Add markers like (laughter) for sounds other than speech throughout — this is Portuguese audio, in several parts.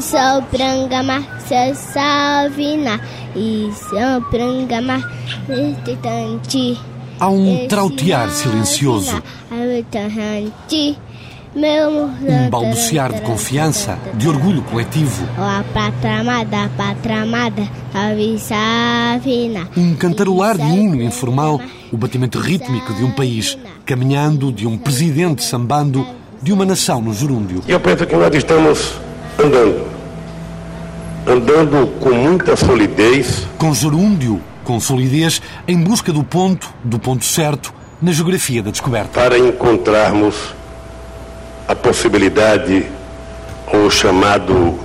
Sou prangama, sou salvina, e sou prangama, tanti. Há um trautear silencioso, um balbuciar de confiança, de orgulho coletivo. Um cantarolar de hino informal, o batimento rítmico de um país caminhando, de um presidente sambando, de uma nação no gerúndio. Eu penso que nós estamos andando. Andando com muita solidez. Com gerúndio, com solidez, em busca do ponto, do ponto certo, na geografia da descoberta. Para encontrarmos a possibilidade, ou o chamado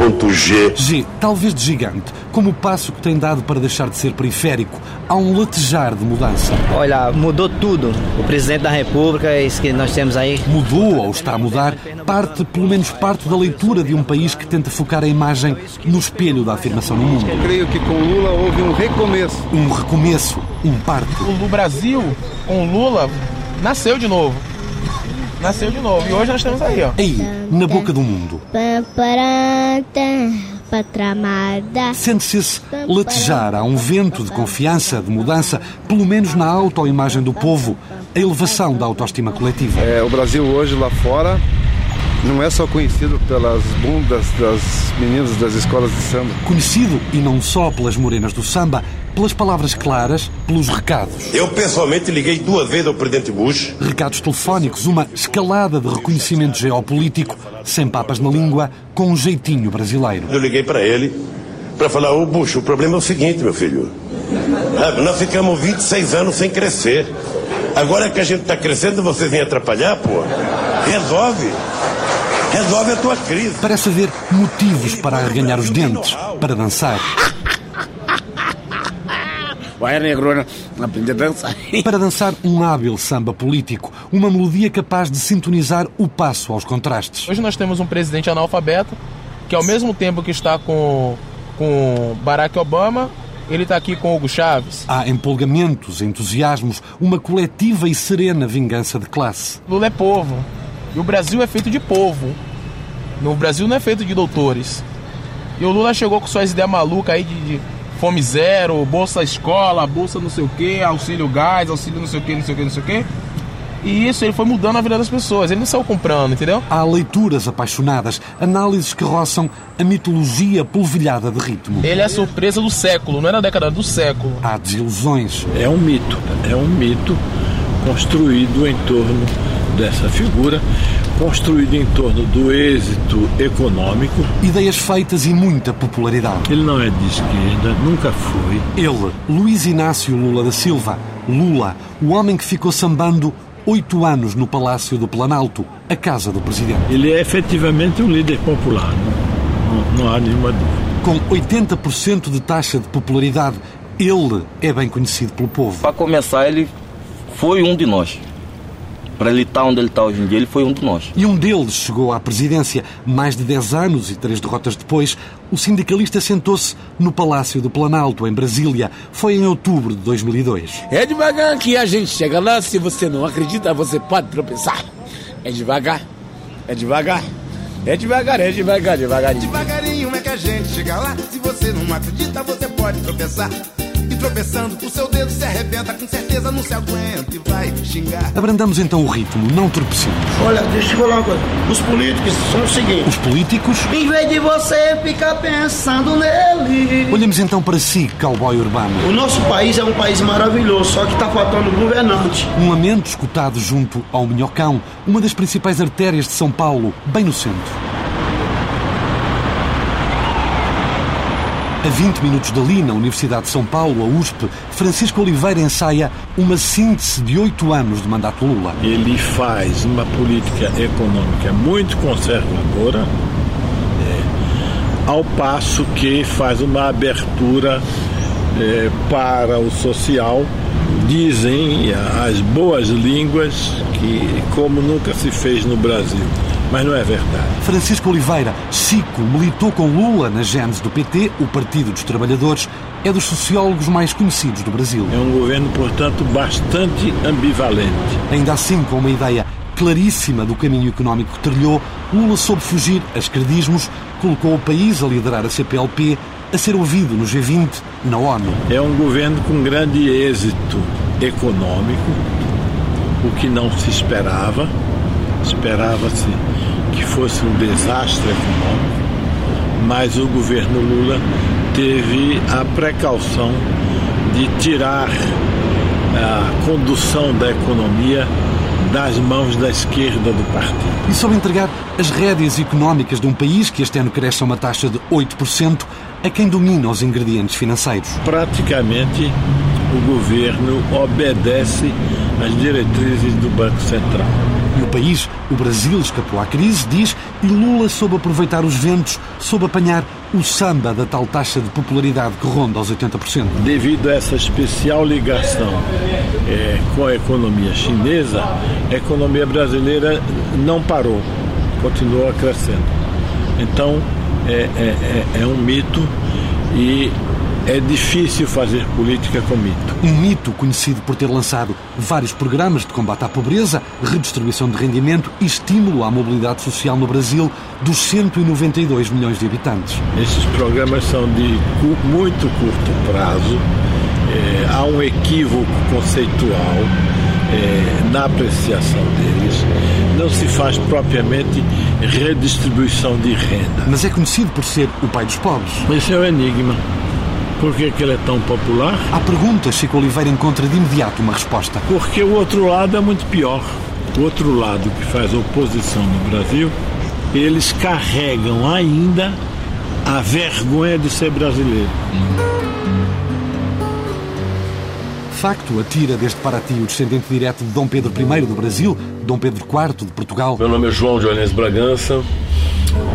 ponto G. G, talvez de gigante, como o passo que tem dado para deixar de ser periférico. Há um latejar de mudança. Olha, mudou tudo. O Presidente da República, isso que nós temos aí. Mudou ou está a mudar parte, pelo menos parte da leitura de um país que tenta focar a imagem no espelho da afirmação no mundo. Creio que com Lula houve um recomeço. Um recomeço, um parto. O Brasil, com Lula, nasceu de novo nasceu de novo. E hoje nós estamos aí, ó. Aí, na boca do mundo. Sente-se esse latejar a um vento de confiança, de mudança, pelo menos na autoimagem do povo, a elevação da autoestima coletiva. É, o Brasil hoje lá fora não é só conhecido pelas bundas das meninas das escolas de samba. Conhecido, e não só pelas morenas do samba, pelas palavras claras, pelos recados. Eu pessoalmente liguei duas vezes ao presidente Bush. Recados telefónicos, uma escalada de reconhecimento geopolítico, sem papas na língua, com um jeitinho brasileiro. Eu liguei para ele para falar: Ô Bush, o problema é o seguinte, meu filho. Nós ficamos 26 anos sem crescer. Agora que a gente está crescendo, você vem atrapalhar, pô? Resolve. Resolve a tua crise. Parece haver motivos para arreganhar os dentes, para dançar. Vai, negrona, aprender a dançar. Para dançar um hábil samba político, uma melodia capaz de sintonizar o passo aos contrastes. Hoje nós temos um presidente analfabeto que, ao mesmo tempo que está com, com Barack Obama, ele está aqui com Hugo Chaves. Há empolgamentos, entusiasmos, uma coletiva e serena vingança de classe. Lula é povo. E o Brasil é feito de povo. No Brasil não é feito de doutores. E o Lula chegou com suas ideias malucas aí de, de fome zero, bolsa escola, bolsa não sei o que, auxílio gás, auxílio não sei o que, não sei o que, não sei o que. E isso ele foi mudando a vida das pessoas, ele não saiu comprando, entendeu? Há leituras apaixonadas, análises que roçam a mitologia polvilhada de ritmo. Ele é a surpresa do século, não é da década, do século. Há desilusões. É um mito, é um mito construído em torno dessa figura, construído em torno do êxito econômico. Ideias feitas e muita popularidade. Ele não é de esquerda, nunca foi. Ele, Luiz Inácio Lula da Silva, Lula, o homem que ficou sambando oito anos no Palácio do Planalto, a casa do presidente. Ele é efetivamente um líder popular, não, não, não há nenhuma dúvida. Com 80% de taxa de popularidade, ele é bem conhecido pelo povo. Para começar, ele foi um de nós. Para ele estar onde ele está hoje em dia, ele foi um de nós. E um deles chegou à presidência. Mais de 10 anos e três derrotas depois, o sindicalista sentou-se no Palácio do Planalto, em Brasília. Foi em outubro de 2002. É devagar que a gente chega lá. Se você não acredita, você pode tropeçar. É devagar. É devagar. É devagar, é devagar, devagarinho. Devagarinho é que a gente chega lá. Se você não acredita, você pode tropeçar e tropeçando, o seu dedo se arrebenta, com certeza não se aguenta e vai xingar. Abrandamos então o ritmo, não tropecemos. Olha, deixa eu falar uma coisa. Os políticos são o seguinte: os políticos. Em vez de você ficar pensando nele. Olhamos então para si, cowboy urbano. O nosso país é um país maravilhoso, só que está faltando governante. Um lamento escutado junto ao Minhocão, uma das principais artérias de São Paulo, bem no centro. A 20 minutos dali, na Universidade de São Paulo, a USP, Francisco Oliveira ensaia uma síntese de oito anos de mandato Lula. Ele faz uma política econômica muito conservadora, é, ao passo que faz uma abertura é, para o social. Dizem as boas línguas que, como nunca se fez no Brasil, mas não é verdade. Francisco Oliveira, Chico, militou com Lula na gênese do PT, o Partido dos Trabalhadores, é dos sociólogos mais conhecidos do Brasil. É um governo, portanto, bastante ambivalente. Ainda assim, com uma ideia claríssima do caminho económico que trilhou, Lula soube fugir a esquerdismos, colocou o país a liderar a CPLP, a ser ouvido no G20, na ONU. É um governo com grande êxito econômico, o que não se esperava. Esperava-se que fosse um desastre econômico, mas o governo Lula teve a precaução de tirar a condução da economia das mãos da esquerda do partido. E soube entregar as rédeas económicas de um país que este ano cresce a uma taxa de 8% a quem domina os ingredientes financeiros. Praticamente o governo obedece às diretrizes do Banco Central. E o país, o Brasil, escapou à crise, diz, e Lula soube aproveitar os ventos, soube apanhar o samba da tal taxa de popularidade que ronda aos 80%. Devido a essa especial ligação é, com a economia chinesa, a economia brasileira não parou, continuou crescendo. Então, é, é, é, é um mito e é difícil fazer política com mito. Um mito conhecido por ter lançado vários programas de combate à pobreza, redistribuição de rendimento e estímulo à mobilidade social no Brasil dos 192 milhões de habitantes. Esses programas são de muito curto prazo, é, há um equívoco conceitual é, na apreciação deles. Não se faz propriamente redistribuição de renda. Mas é conhecido por ser o pai dos pobres. Esse é o enigma. Por que, que ele é tão popular? Há perguntas, Chico Oliveira encontra de imediato uma resposta. Porque o outro lado é muito pior. O outro lado que faz oposição no Brasil, eles carregam ainda a vergonha de ser brasileiro. facto, atira desde Paraty o descendente direto de Dom Pedro I do Brasil, Dom Pedro IV de Portugal. Meu nome é João Dionês Bragança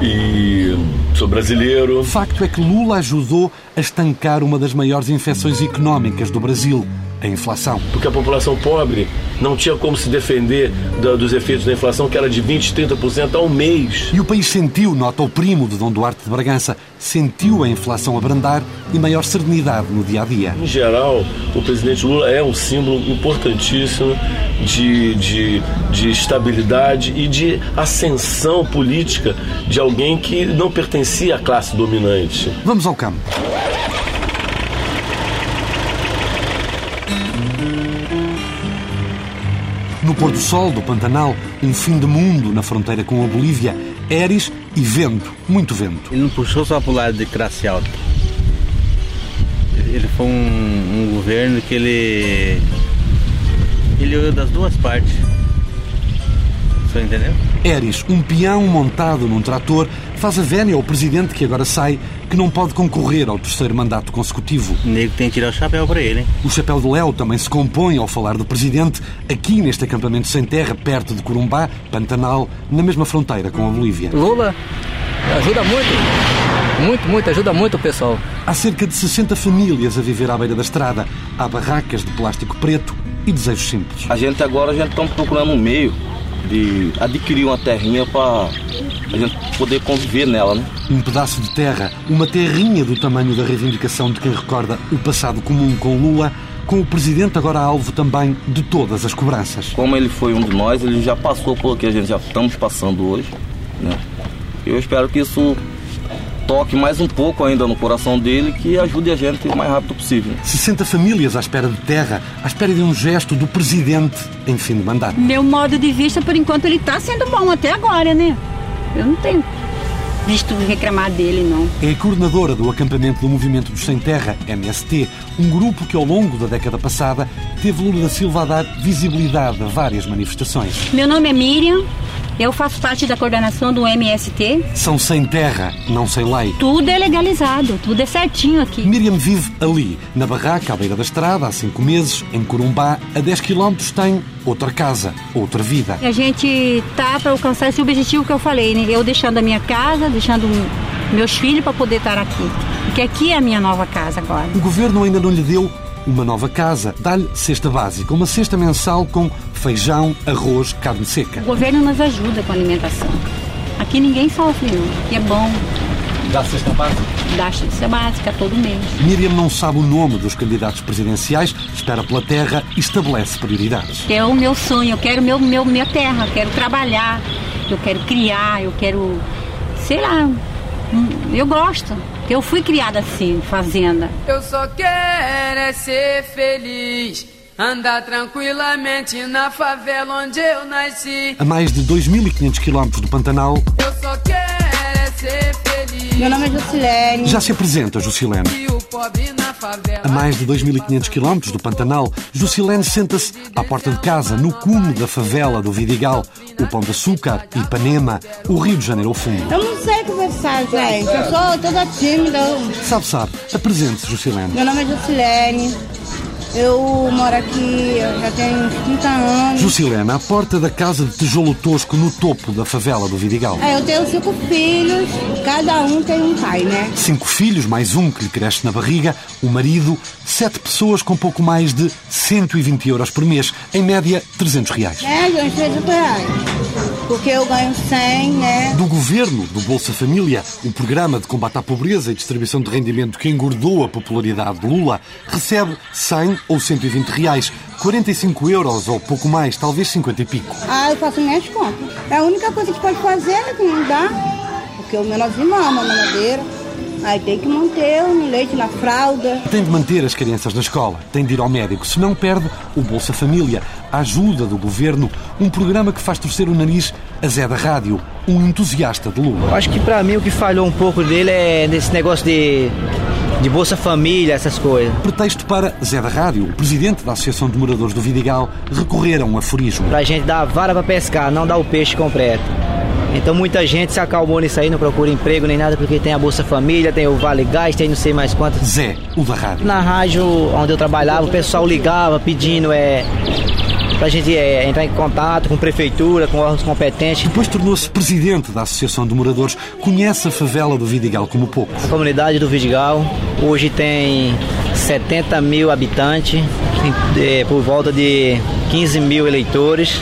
e sou brasileiro. Facto é que Lula ajudou a estancar uma das maiores infecções económicas do Brasil, a inflação. Porque a população pobre não tinha como se defender dos efeitos da inflação, que era de 20%, 30% ao mês. E o país sentiu, nota o primo de Dom Duarte de Bragança, sentiu a inflação abrandar e maior serenidade no dia a dia. Em geral, o presidente Lula é um símbolo importantíssimo de, de, de estabilidade e de ascensão política de alguém que não pertencia à classe dominante. Vamos ao campo. No pôr do sol do Pantanal, um fim de mundo na fronteira com a Bolívia, Eris e vento, muito vento. Ele não puxou só para o lado de classe alta. Ele foi um, um governo que ele. Ele olhou das duas partes. Entendeu? Eris, um peão montado num trator, faz a vénia ao presidente que agora sai, que não pode concorrer ao terceiro mandato consecutivo. O nego tem que tirar o chapéu para ele. Hein? O chapéu de Léo também se compõe ao falar do presidente, aqui neste acampamento sem terra, perto de Corumbá, Pantanal, na mesma fronteira com a Bolívia. Lula ajuda muito, muito, muito, ajuda muito o pessoal. Há cerca de 60 famílias a viver à beira da estrada. Há barracas de plástico preto e desejos simples. A gente agora a gente está procurando um meio de adquirir uma terrinha para a gente poder conviver nela, né? Um pedaço de terra, uma terrinha do tamanho da reivindicação de quem recorda o passado comum com Lula, com o presidente agora alvo também de todas as cobranças. Como ele foi um de nós, ele já passou por o que a gente já estamos passando hoje, né? Eu espero que isso toque mais um pouco ainda no coração dele que ajude a gente o mais rápido possível. 60 famílias à espera de terra, à espera de um gesto do presidente em fim de mandato. Meu modo de vista, por enquanto, ele está sendo bom até agora, né? Eu não tenho visto reclamar dele, não. É a coordenadora do acampamento do Movimento dos Sem Terra, MST, um grupo que ao longo da década passada teve Lula da Silva a dar visibilidade a várias manifestações. Meu nome é Miriam, eu faço parte da coordenação do MST. São sem terra, não sem lei. Tudo é legalizado, tudo é certinho aqui. Miriam vive ali, na barraca à beira da estrada, há cinco meses, em Corumbá. A 10 quilómetros tem outra casa, outra vida. A gente tá para alcançar esse objetivo que eu falei, né? Eu deixando a minha casa, deixando meus filhos para poder estar aqui. Porque aqui é a minha nova casa agora. O governo ainda não lhe deu uma nova casa. Dá-lhe cesta básica, uma cesta mensal com feijão, arroz, carne seca. O governo nos ajuda com a alimentação. Aqui ninguém sofre, não. Aqui é bom. Da cesta básica? Da cesta básica todo mês. Miriam não sabe o nome dos candidatos presidenciais, espera pela terra e estabelece prioridades. É o meu sonho, eu quero meu, meu, minha terra, eu quero trabalhar, eu quero criar, eu quero, sei lá, hum, eu gosto. Eu fui criada assim, fazenda. Eu só quero é ser feliz. Andar tranquilamente na favela onde eu nasci. A mais de 2.500 quilómetros do Pantanal, Eu só quero. Meu nome é Jusilene. já se apresenta Jusilene. A mais de 2.500 quilómetros do Pantanal, Jusilene senta-se à porta de casa, no cume da favela do Vidigal, o Pão de Açúcar, Ipanema, o Rio de Janeiro ao fundo. Eu não sei conversar, gente. Eu sou toda tímida. Sabe, sabe, apresente-se, Jusilene. Meu nome é Jusilene. Eu moro aqui, já tenho uns 30 anos. Jusilene, à porta da casa de tijolo tosco no topo da favela do Vidigal. É, eu tenho cinco filhos, cada um tem um pai, né? Cinco filhos, mais um que lhe cresce na barriga, o marido, sete pessoas com pouco mais de 120 euros por mês, em média 300 reais. É, gente, 300 reais. Porque eu ganho 100, né? Do governo do Bolsa Família, o programa de combate à pobreza e distribuição de rendimento que engordou a popularidade de Lula, recebe 100 ou 120 reais, 45 euros ou pouco mais, talvez 50 e pico. Ah, eu faço minhas contas. É a única coisa que pode fazer, né, que não dá. Porque o menorzinho mama na mamadeira. Aí tem que manter no leite, na fralda. Tem de manter as crianças na escola, tem de ir ao médico, se não perde o Bolsa Família, a ajuda do governo, um programa que faz torcer o nariz a Zé da Rádio, um entusiasta de Lula. Acho que pra mim o que falhou um pouco dele é nesse negócio de, de Bolsa Família, essas coisas. Pretexto para Zé da Rádio, o presidente da Associação de Moradores do Vidigal, recorrer a um aforismo. Pra gente dar a vara pra pescar, não dar o peixe completo. Então muita gente se acalmou nisso aí, não procura emprego nem nada, porque tem a Bolsa Família, tem o Vale Gás, tem não sei mais quantas. Zé, o da rádio. Na rádio onde eu trabalhava, o pessoal ligava pedindo é, pra gente é, entrar em contato com prefeitura, com órgãos competentes. Depois tornou-se presidente da Associação de Moradores, conhece a favela do Vidigal como poucos. A comunidade do Vidigal hoje tem 70 mil habitantes, tem, é, por volta de 15 mil eleitores,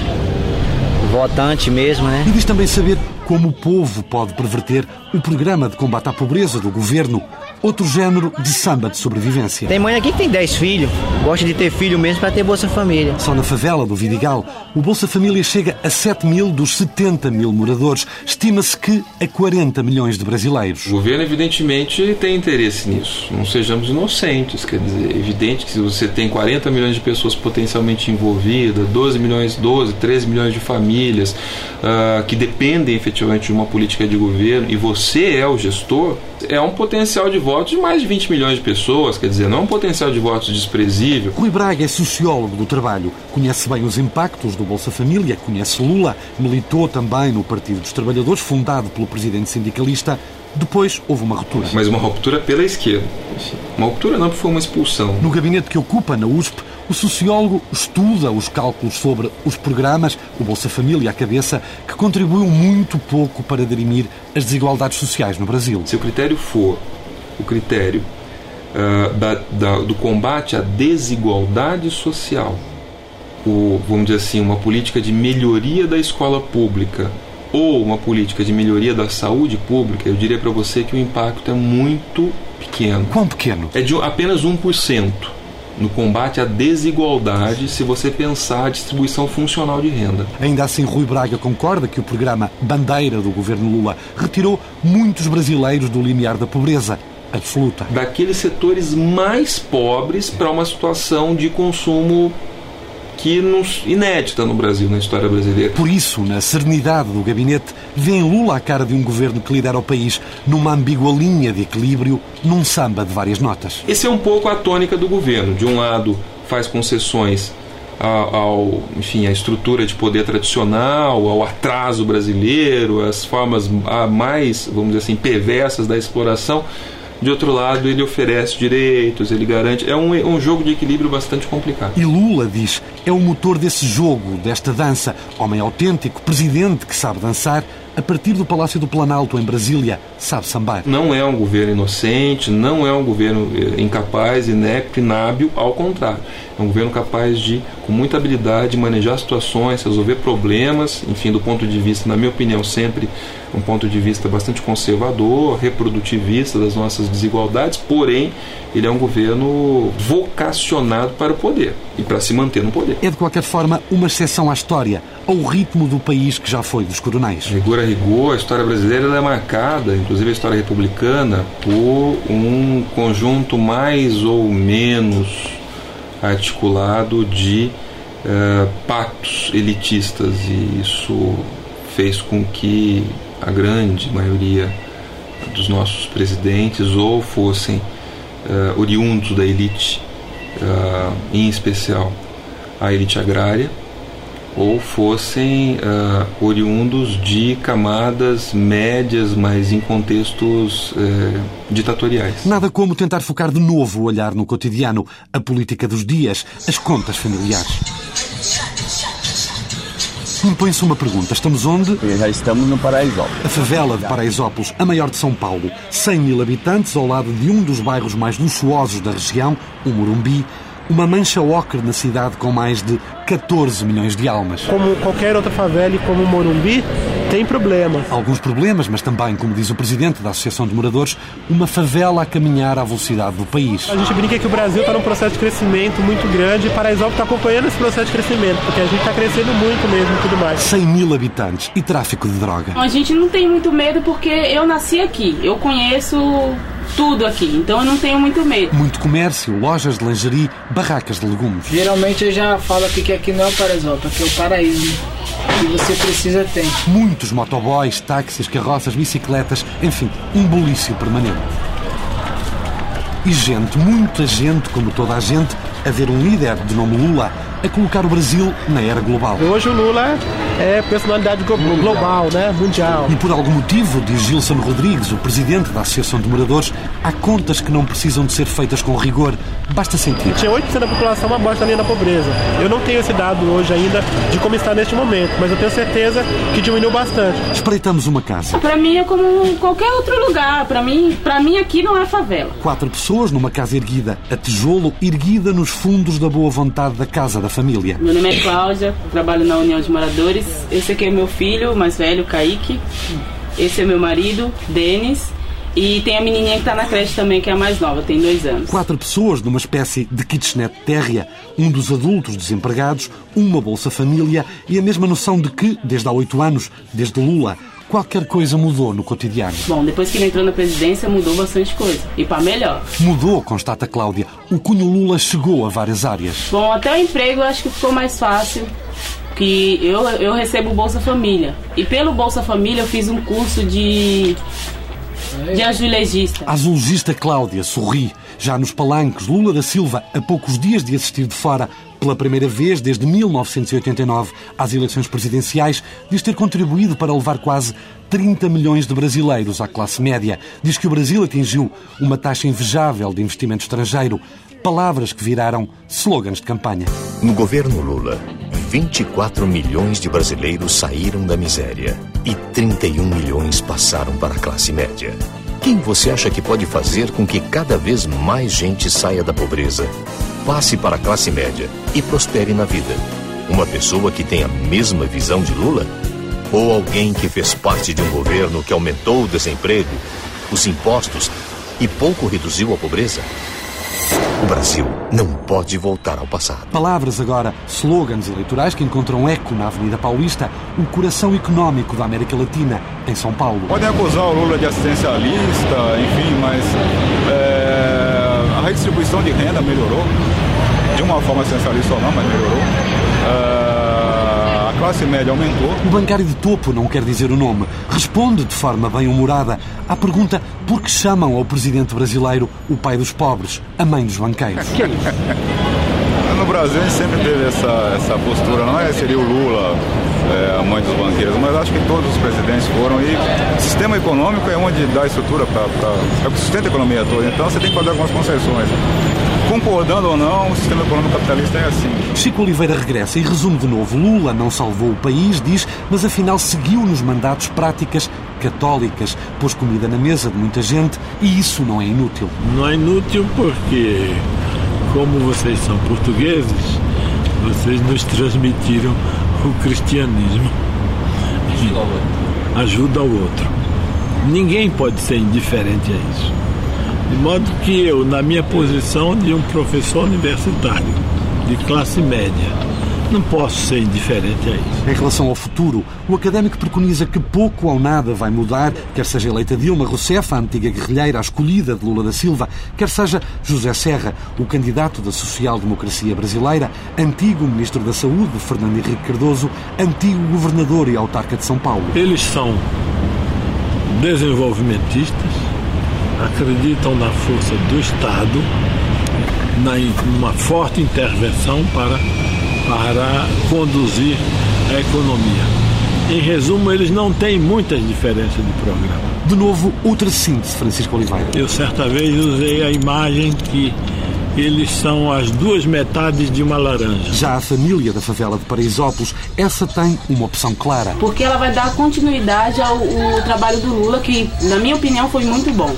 votante mesmo, né? E diz também saber como o povo pode perverter o programa de combate à pobreza do governo, outro género de samba de sobrevivência. Tem mãe aqui que tem 10 filhos, gosta de ter filho mesmo para ter Bolsa Família. Só na favela do Vidigal, o Bolsa Família chega a 7 mil dos 70 mil moradores. Estima-se que a 40 milhões de brasileiros. O governo, evidentemente, tem interesse nisso. Não sejamos inocentes. Quer dizer, é evidente que se você tem 40 milhões de pessoas potencialmente envolvidas, 12 milhões, 12, 13 milhões de famílias uh, que dependem efetivamente de uma política de governo e você é o gestor, é um potencial de votos de mais de 20 milhões de pessoas. Quer dizer, não é um potencial de votos desprezível. Rui Braga é sociólogo do trabalho, conhece bem os impactos do Bolsa Família, conhece Lula, militou também no Partido dos Trabalhadores, fundado pelo presidente sindicalista. Depois houve uma ruptura. Mas uma ruptura pela esquerda. Uma ruptura não, porque foi uma expulsão. No gabinete que ocupa na USP, o sociólogo estuda os cálculos sobre os programas, o Bolsa Família à cabeça, que contribuiu muito pouco para dirimir as desigualdades sociais no Brasil. Se o critério for o critério uh, da, da, do combate à desigualdade social, o, vamos dizer assim, uma política de melhoria da escola pública ou uma política de melhoria da saúde pública, eu diria para você que o impacto é muito pequeno. Quão pequeno? É de apenas 1% no combate à desigualdade se você pensar a distribuição funcional de renda. Ainda assim, Rui Braga concorda que o programa Bandeira do governo Lula retirou muitos brasileiros do limiar da pobreza absoluta. Daqueles setores mais pobres para uma situação de consumo que nos, inédita no Brasil, na história brasileira. Por isso, na serenidade do gabinete, vê em Lula a cara de um governo que lidera o país numa ambígua linha de equilíbrio, num samba de várias notas. Esse é um pouco a tônica do governo. De um lado, faz concessões ao, ao, enfim, à estrutura de poder tradicional, ao atraso brasileiro, às formas mais, vamos dizer assim, perversas da exploração. De outro lado, ele oferece direitos, ele garante. É um, um jogo de equilíbrio bastante complicado. E Lula diz: é o motor desse jogo, desta dança. Homem autêntico, presidente que sabe dançar, a partir do Palácio do Planalto, em Brasília, sabe sambar. Não é um governo inocente, não é um governo eh, incapaz, inepto, inábil, ao contrário. É um governo capaz de, com muita habilidade, manejar situações, resolver problemas, enfim, do ponto de vista, na minha opinião, sempre um ponto de vista bastante conservador, reprodutivista das nossas desigualdades, porém, ele é um governo vocacionado para o poder e para se manter no poder. É, de qualquer forma, uma exceção à história, ao ritmo do país que já foi dos coronéis. Rigor a rigor, a história brasileira é marcada, inclusive a história republicana, por um conjunto mais ou menos articulado de uh, pactos elitistas. E isso fez com que a grande maioria dos nossos presidentes ou fossem uh, oriundos da elite, uh, em especial a elite agrária, ou fossem uh, oriundos de camadas médias, mas em contextos uh, ditatoriais. Nada como tentar focar de novo o olhar no cotidiano, a política dos dias, as contas familiares. Impõe-se uma pergunta. Estamos onde? Já estamos no Paraisópolis. A favela de Paraisópolis, a maior de São Paulo. 100 mil habitantes ao lado de um dos bairros mais luxuosos da região, o Morumbi, uma mancha ocre na cidade com mais de 14 milhões de almas. Como qualquer outra favela e como o Morumbi, tem problemas. Alguns problemas, mas também, como diz o presidente da Associação de Moradores, uma favela a caminhar à velocidade do país. A gente brinca que o Brasil está num processo de crescimento muito grande e Paraisópolis está acompanhando esse processo de crescimento, porque a gente está crescendo muito mesmo e tudo mais. 100 mil habitantes e tráfico de droga. A gente não tem muito medo porque eu nasci aqui, eu conheço tudo aqui, então eu não tenho muito medo. Muito comércio, lojas de lingerie, barracas de legumes. Geralmente eu já falo aqui que aqui não é o Paraisópolis, aqui é o paraíso. que você precisa ter. Muitos motoboys, táxis, carroças, bicicletas, enfim, um bulício permanente. E gente, muita gente, como toda a gente, a ver um líder de nome Lula a colocar o Brasil na era global. Hoje o Lula é personalidade global, né? mundial. E por algum motivo, diz Gilson Rodrigues, o presidente da Associação de Moradores, há contas que não precisam de ser feitas com rigor, basta sentir. Tinha 8% da população uma bosta linha da pobreza. Eu não tenho esse dado hoje ainda de como está neste momento, mas eu tenho certeza que diminuiu bastante. Espreitamos uma casa. Para mim é como qualquer outro lugar. Para mim, para mim aqui não é favela. Quatro pessoas numa casa erguida, a tijolo, erguida nos fundos da boa vontade da casa da família. Meu nome é Cláudia, trabalho na União de Moradores. Esse aqui é meu filho mais velho, Kaique. Esse é meu marido, Denis. E tem a menininha que está na creche também, que é a mais nova, tem dois anos. Quatro pessoas numa espécie de kitchenette térrea, um dos adultos desempregados, uma Bolsa Família e a mesma noção de que, desde há oito anos, desde Lula, qualquer coisa mudou no cotidiano. Bom, depois que ele entrou na presidência, mudou bastante coisa. E para melhor. Mudou, constata Cláudia. O cunho Lula chegou a várias áreas. Bom, até o emprego acho que ficou mais fácil. Que eu, eu recebo Bolsa Família. E pelo Bolsa Família eu fiz um curso de de azulejista. A azulejista Cláudia sorri. Já nos palanques, Lula da Silva, a poucos dias de assistir de fora, pela primeira vez desde 1989 às eleições presidenciais, diz ter contribuído para levar quase 30 milhões de brasileiros à classe média. Diz que o Brasil atingiu uma taxa invejável de investimento estrangeiro. Palavras que viraram slogans de campanha. No governo Lula, 24 milhões de brasileiros saíram da miséria e 31 milhões passaram para a classe média. Quem você acha que pode fazer com que cada vez mais gente saia da pobreza, passe para a classe média e prospere na vida? Uma pessoa que tem a mesma visão de Lula? Ou alguém que fez parte de um governo que aumentou o desemprego, os impostos e pouco reduziu a pobreza? O Brasil não pode voltar ao passado. Palavras agora, slogans eleitorais que encontram eco na Avenida Paulista, o coração económico da América Latina, em São Paulo. Podem acusar o Lula de assistencialista, enfim, mas é, a redistribuição de renda melhorou. De uma forma assistencialista ou não, mas melhorou. É, classe média aumentou. O bancário de topo não quer dizer o nome. Responde de forma bem-humorada à pergunta por que chamam ao presidente brasileiro o pai dos pobres, a mãe dos banqueiros. (laughs) no Brasil a gente sempre teve essa, essa postura, não é seria o Lula é, a mãe dos banqueiros, mas acho que todos os presidentes foram e sistema econômico é onde dá estrutura para. é o que sustenta a economia toda. Então você tem que fazer algumas concessões. Concordando ou não, o sistema econômico capitalista é assim. Chico Oliveira regressa e resume de novo. Lula não salvou o país, diz, mas afinal seguiu nos mandatos práticas católicas, pôs comida na mesa de muita gente e isso não é inútil. Não é inútil porque, como vocês são portugueses, vocês nos transmitiram o cristianismo. Ajuda ao outro. Ninguém pode ser indiferente a isso. De modo que eu, na minha posição de um professor universitário, de classe média, não posso ser indiferente a isso. Em relação ao futuro, o académico preconiza que pouco ou nada vai mudar, quer seja eleita Dilma Rousseff, a antiga guerrilheira, a escolhida de Lula da Silva, quer seja José Serra, o candidato da social-democracia brasileira, antigo ministro da Saúde, Fernando Henrique Cardoso, antigo governador e autarca de São Paulo. Eles são desenvolvimentistas, acreditam na força do Estado, na uma forte intervenção para, para conduzir a economia. Em resumo, eles não têm muitas diferenças de programa. De novo, outra síntese, Francisco Oliveira. Eu certa vez usei a imagem que eles são as duas metades de uma laranja. Já a família da favela de Paraisópolis, essa tem uma opção clara. Porque ela vai dar continuidade ao, ao trabalho do Lula, que, na minha opinião, foi muito bom.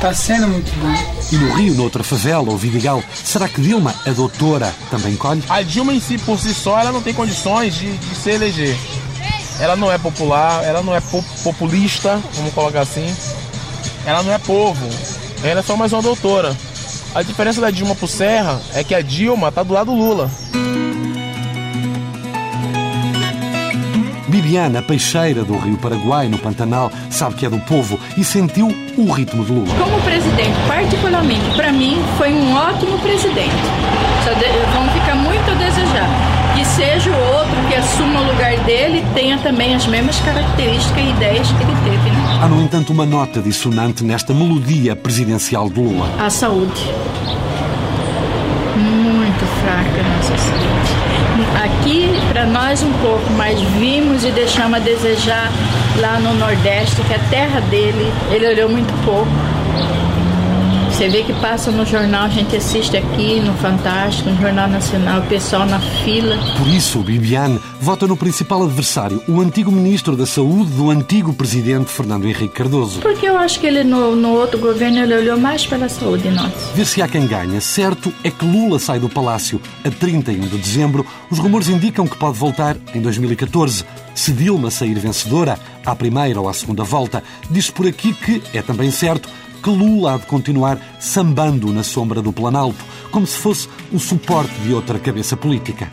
Tá sendo muito bom. E no Rio, noutra favela ou Vidigal, será que Dilma, a doutora, também colhe? A Dilma em si, por si só, ela não tem condições de, de se eleger. Ela não é popular, ela não é po populista, vamos colocar assim. Ela não é povo. Ela é só mais uma doutora. A diferença da Dilma pro Serra é que a Dilma tá do lado do Lula. Bibiana, peixeira do Rio Paraguai, no Pantanal, sabe que é do povo e sentiu o ritmo de Lula. Como presidente, particularmente, para mim, foi um ótimo presidente. Só de, vão ficar muito a desejar. Que seja o outro que assuma o lugar dele tenha também as mesmas características e ideias que ele teve. Né? Há, no entanto, uma nota dissonante nesta melodia presidencial de Lula. A saúde. Nossa. Aqui, para nós, um pouco, mas vimos e deixamos a desejar lá no Nordeste, que é a terra dele, ele olhou muito pouco. Você vê que passa no jornal, a gente assiste aqui no Fantástico, no Jornal Nacional, o pessoal na fila. Por isso, Bibiane vota no principal adversário, o antigo ministro da Saúde do antigo presidente Fernando Henrique Cardoso. Porque eu acho que ele, no, no outro governo, ele olhou mais pela saúde nossa. Vê se há quem ganha. Certo é que Lula sai do Palácio a 31 de dezembro. Os rumores indicam que pode voltar em 2014. Se Dilma sair vencedora, à primeira ou à segunda volta, diz por aqui que, é também certo, que Lula há de continuar sambando na sombra do Planalto, como se fosse o suporte de outra cabeça política.